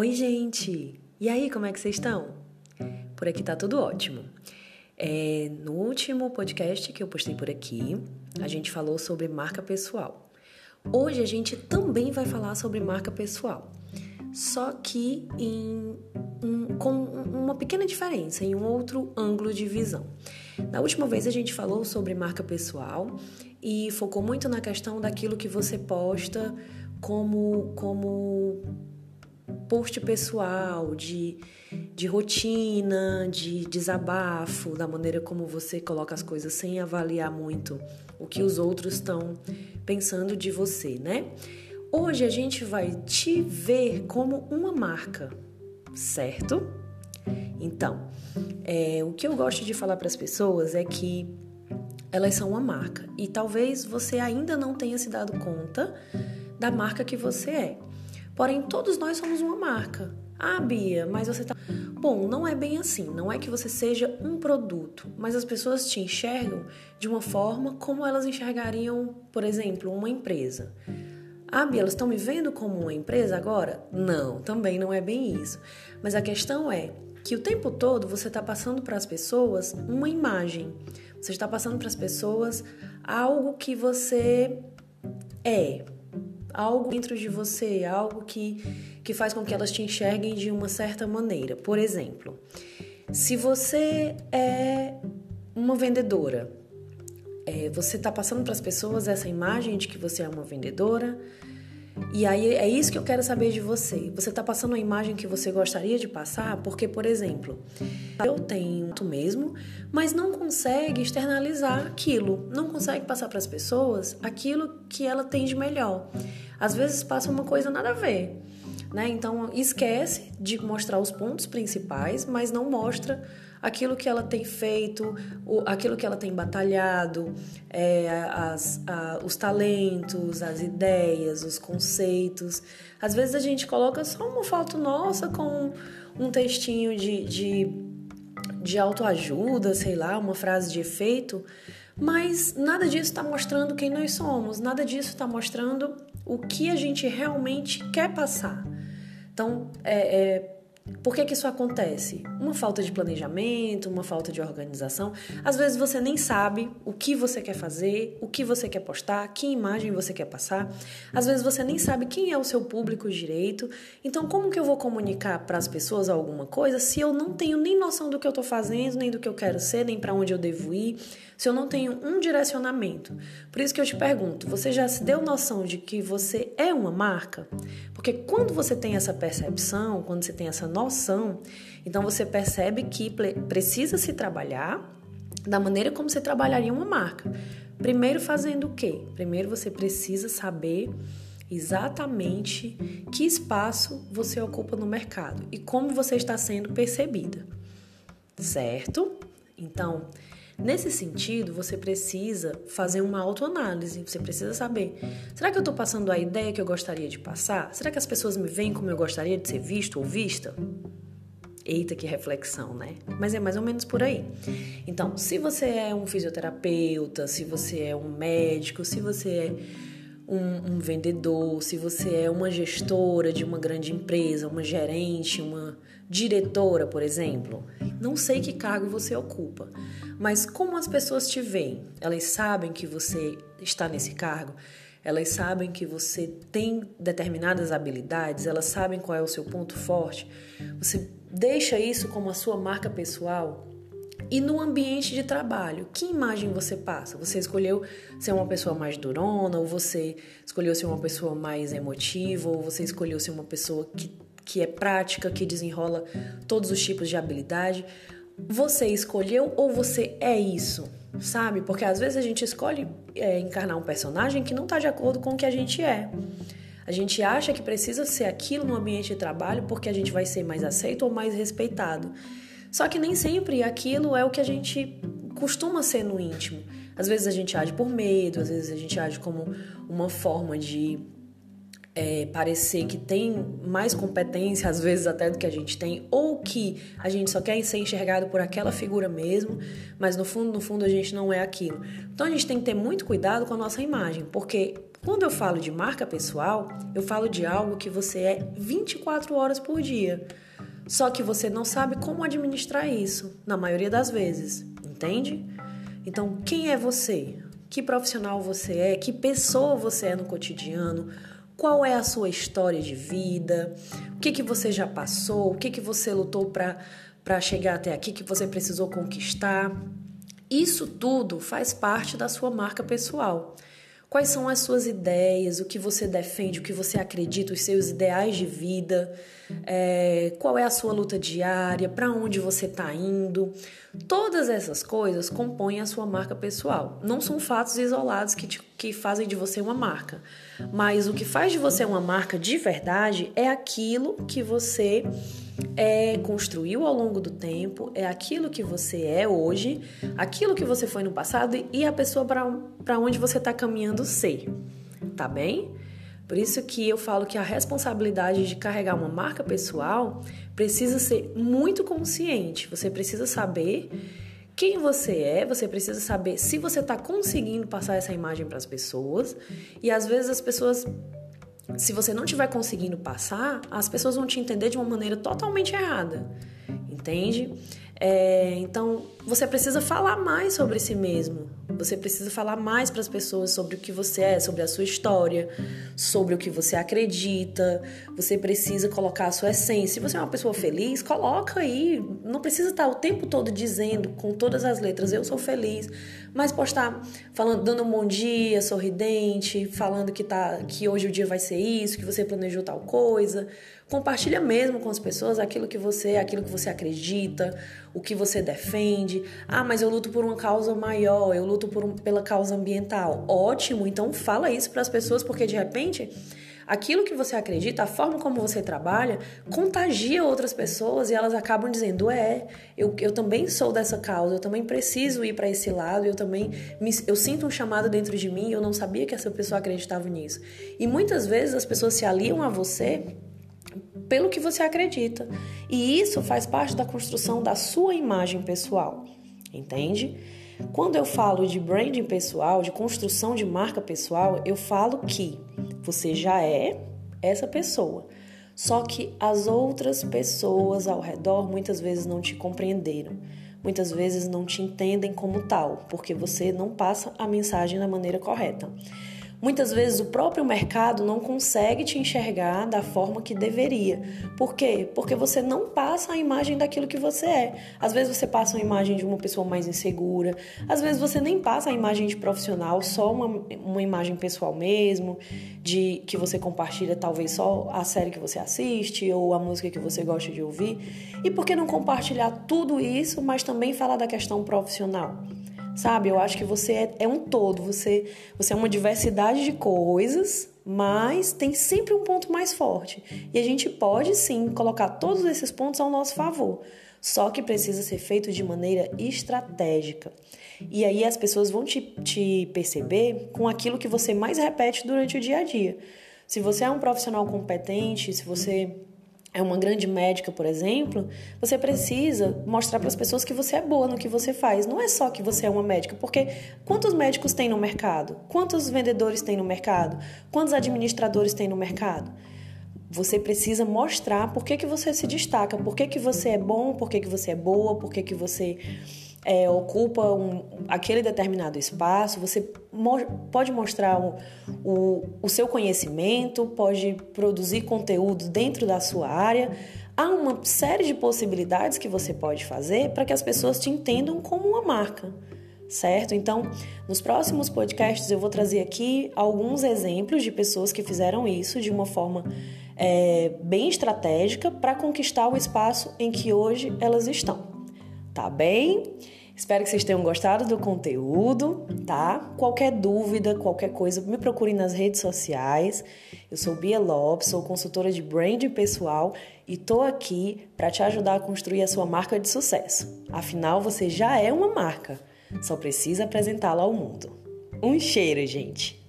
Oi, gente! E aí, como é que vocês estão? Por aqui tá tudo ótimo. É, no último podcast que eu postei por aqui, a gente falou sobre marca pessoal. Hoje a gente também vai falar sobre marca pessoal, só que em um, com uma pequena diferença, em um outro ângulo de visão. Na última vez a gente falou sobre marca pessoal e focou muito na questão daquilo que você posta como, como post pessoal, de, de rotina, de desabafo, da maneira como você coloca as coisas sem avaliar muito o que os outros estão pensando de você, né? Hoje a gente vai te ver como uma marca, certo? Então, é, o que eu gosto de falar para as pessoas é que elas são uma marca e talvez você ainda não tenha se dado conta da marca que você é. Porém, todos nós somos uma marca. Ah, Bia, mas você tá. Bom, não é bem assim. Não é que você seja um produto, mas as pessoas te enxergam de uma forma como elas enxergariam, por exemplo, uma empresa. Ah, Bia, elas estão me vendo como uma empresa agora? Não, também não é bem isso. Mas a questão é que o tempo todo você está passando para as pessoas uma imagem. Você está passando para as pessoas algo que você é, algo dentro de você, algo que, que faz com que elas te enxerguem de uma certa maneira. Por exemplo, se você é uma vendedora, é, você está passando para as pessoas essa imagem de que você é uma vendedora. E aí é isso que eu quero saber de você. Você está passando a imagem que você gostaria de passar? Porque, por exemplo, eu tenho mesmo, mas não consegue externalizar aquilo, não consegue passar para as pessoas aquilo que ela tem de melhor. Às vezes passa uma coisa nada a ver. Né? Então esquece de mostrar os pontos principais, mas não mostra aquilo que ela tem feito, aquilo que ela tem batalhado, é, as, a, os talentos, as ideias, os conceitos. Às vezes a gente coloca só uma foto nossa com um textinho de, de, de autoajuda, sei lá, uma frase de efeito, mas nada disso está mostrando quem nós somos, nada disso está mostrando o que a gente realmente quer passar. Então, é, é por que, que isso acontece? Uma falta de planejamento, uma falta de organização. Às vezes você nem sabe o que você quer fazer, o que você quer postar, que imagem você quer passar. Às vezes você nem sabe quem é o seu público direito. Então, como que eu vou comunicar para as pessoas alguma coisa se eu não tenho nem noção do que eu estou fazendo, nem do que eu quero ser, nem para onde eu devo ir, se eu não tenho um direcionamento? Por isso que eu te pergunto: você já se deu noção de que você é uma marca? Porque quando você tem essa percepção, quando você tem essa noção, então você percebe que precisa se trabalhar da maneira como você trabalharia uma marca. Primeiro fazendo o quê? Primeiro você precisa saber exatamente que espaço você ocupa no mercado e como você está sendo percebida. Certo? Então, Nesse sentido, você precisa fazer uma autoanálise. Você precisa saber: será que eu estou passando a ideia que eu gostaria de passar? Será que as pessoas me veem como eu gostaria de ser visto ou vista? Eita, que reflexão, né? Mas é mais ou menos por aí. Então, se você é um fisioterapeuta, se você é um médico, se você é um, um, vendedor, se você é uma gestora de uma grande empresa, uma gerente, uma diretora, por exemplo, não sei que cargo você ocupa, mas como as pessoas te veem? Elas sabem que você está nesse cargo? Elas sabem que você tem determinadas habilidades, elas sabem qual é o seu ponto forte. Você deixa isso como a sua marca pessoal e no ambiente de trabalho, que imagem você passa? Você escolheu ser uma pessoa mais durona, ou você escolheu ser uma pessoa mais emotiva, ou você escolheu ser uma pessoa que, que é prática, que desenrola todos os tipos de habilidade? Você escolheu ou você é isso? Sabe? Porque às vezes a gente escolhe é, encarnar um personagem que não está de acordo com o que a gente é. A gente acha que precisa ser aquilo no ambiente de trabalho porque a gente vai ser mais aceito ou mais respeitado. Só que nem sempre aquilo é o que a gente costuma ser no íntimo. Às vezes a gente age por medo, às vezes a gente age como uma forma de é, parecer que tem mais competência, às vezes até do que a gente tem, ou que a gente só quer ser enxergado por aquela figura mesmo, mas no fundo, no fundo a gente não é aquilo. Então a gente tem que ter muito cuidado com a nossa imagem, porque quando eu falo de marca pessoal, eu falo de algo que você é 24 horas por dia. Só que você não sabe como administrar isso, na maioria das vezes, entende? Então, quem é você? Que profissional você é? Que pessoa você é no cotidiano? Qual é a sua história de vida? O que, que você já passou? O que, que você lutou para chegar até aqui? que você precisou conquistar? Isso tudo faz parte da sua marca pessoal. Quais são as suas ideias, o que você defende, o que você acredita, os seus ideais de vida, é, qual é a sua luta diária, para onde você está indo. Todas essas coisas compõem a sua marca pessoal. Não são fatos isolados que, te, que fazem de você uma marca, mas o que faz de você uma marca de verdade é aquilo que você é, construiu ao longo do tempo, é aquilo que você é hoje, aquilo que você foi no passado e a pessoa para onde você está caminhando ser. Tá bem? Por isso que eu falo que a responsabilidade de carregar uma marca pessoal precisa ser muito consciente. Você precisa saber quem você é, você precisa saber se você está conseguindo passar essa imagem para as pessoas. E às vezes as pessoas, se você não estiver conseguindo passar, as pessoas vão te entender de uma maneira totalmente errada. Entende? É, então, você precisa falar mais sobre si mesmo. Você precisa falar mais para as pessoas sobre o que você é, sobre a sua história, sobre o que você acredita. Você precisa colocar a sua essência. Se você é uma pessoa feliz, coloca aí. Não precisa estar o tempo todo dizendo com todas as letras eu sou feliz, mas postar falando, dando um bom dia, sorridente, falando que tá que hoje o dia vai ser isso, que você planejou tal coisa. Compartilha mesmo com as pessoas aquilo que você, aquilo que você acredita, o que você defende. Ah, mas eu luto por uma causa maior, eu luto um, pela causa ambiental. Ótimo, então fala isso para as pessoas porque de repente aquilo que você acredita, a forma como você trabalha, contagia outras pessoas e elas acabam dizendo: é, eu, eu também sou dessa causa, eu também preciso ir para esse lado, eu também me, eu sinto um chamado dentro de mim eu não sabia que essa pessoa acreditava nisso. E muitas vezes as pessoas se aliam a você pelo que você acredita. E isso faz parte da construção da sua imagem pessoal, entende? Quando eu falo de branding pessoal, de construção de marca pessoal, eu falo que você já é essa pessoa. Só que as outras pessoas ao redor muitas vezes não te compreenderam, muitas vezes não te entendem como tal, porque você não passa a mensagem da maneira correta. Muitas vezes o próprio mercado não consegue te enxergar da forma que deveria. Por quê? Porque você não passa a imagem daquilo que você é. Às vezes você passa a imagem de uma pessoa mais insegura, às vezes você nem passa a imagem de profissional, só uma, uma imagem pessoal mesmo, de que você compartilha talvez só a série que você assiste ou a música que você gosta de ouvir. E por que não compartilhar tudo isso, mas também falar da questão profissional? Sabe? Eu acho que você é, é um todo, você, você é uma diversidade de coisas, mas tem sempre um ponto mais forte. E a gente pode sim colocar todos esses pontos ao nosso favor. Só que precisa ser feito de maneira estratégica. E aí as pessoas vão te, te perceber com aquilo que você mais repete durante o dia a dia. Se você é um profissional competente, se você é uma grande médica, por exemplo, você precisa mostrar para as pessoas que você é boa no que você faz. Não é só que você é uma médica, porque quantos médicos tem no mercado? Quantos vendedores tem no mercado? Quantos administradores tem no mercado? Você precisa mostrar por que, que você se destaca, por que, que você é bom, por que, que você é boa, por que, que você é, ocupa um, aquele determinado espaço, você mo pode mostrar o, o, o seu conhecimento, pode produzir conteúdo dentro da sua área. Há uma série de possibilidades que você pode fazer para que as pessoas te entendam como uma marca certo? Então, nos próximos podcasts eu vou trazer aqui alguns exemplos de pessoas que fizeram isso de uma forma é, bem estratégica para conquistar o espaço em que hoje elas estão tá bem? Espero que vocês tenham gostado do conteúdo, tá? Qualquer dúvida, qualquer coisa, me procure nas redes sociais. Eu sou Bia Lopes, sou consultora de brand pessoal e tô aqui para te ajudar a construir a sua marca de sucesso. Afinal, você já é uma marca, só precisa apresentá-la ao mundo. Um cheiro, gente!